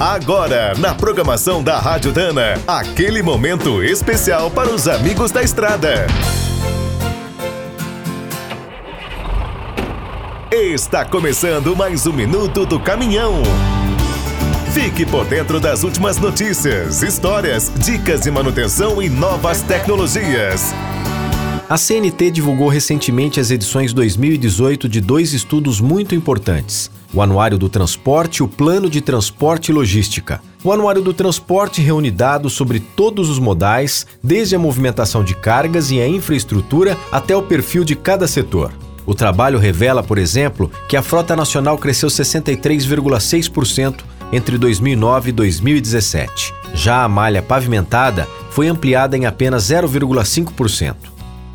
Agora, na programação da Rádio Dana, aquele momento especial para os amigos da estrada. Está começando mais um minuto do caminhão. Fique por dentro das últimas notícias, histórias, dicas de manutenção e novas tecnologias. A CNT divulgou recentemente as edições 2018 de dois estudos muito importantes: o Anuário do Transporte e o Plano de Transporte e Logística. O Anuário do Transporte reúne dados sobre todos os modais, desde a movimentação de cargas e a infraestrutura até o perfil de cada setor. O trabalho revela, por exemplo, que a frota nacional cresceu 63,6% entre 2009 e 2017. Já a malha pavimentada foi ampliada em apenas 0,5%.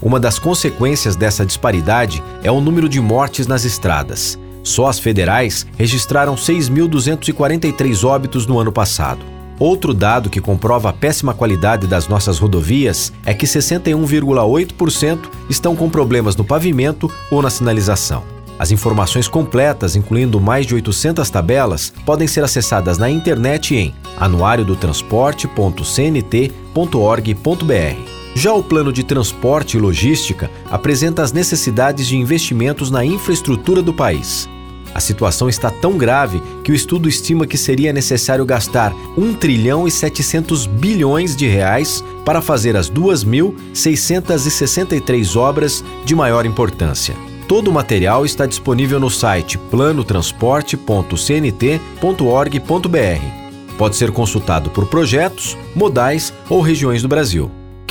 Uma das consequências dessa disparidade é o número de mortes nas estradas. Só as federais registraram 6.243 óbitos no ano passado. Outro dado que comprova a péssima qualidade das nossas rodovias é que 61,8% estão com problemas no pavimento ou na sinalização. As informações completas, incluindo mais de 800 tabelas, podem ser acessadas na internet em anuariodotransporte.cnt.org.br. Já o plano de transporte e logística apresenta as necessidades de investimentos na infraestrutura do país. A situação está tão grave que o estudo estima que seria necessário gastar 1 trilhão e 700 bilhões de reais para fazer as 2.663 obras de maior importância. Todo o material está disponível no site planotransporte.cnt.org.br. Pode ser consultado por projetos, modais ou regiões do Brasil.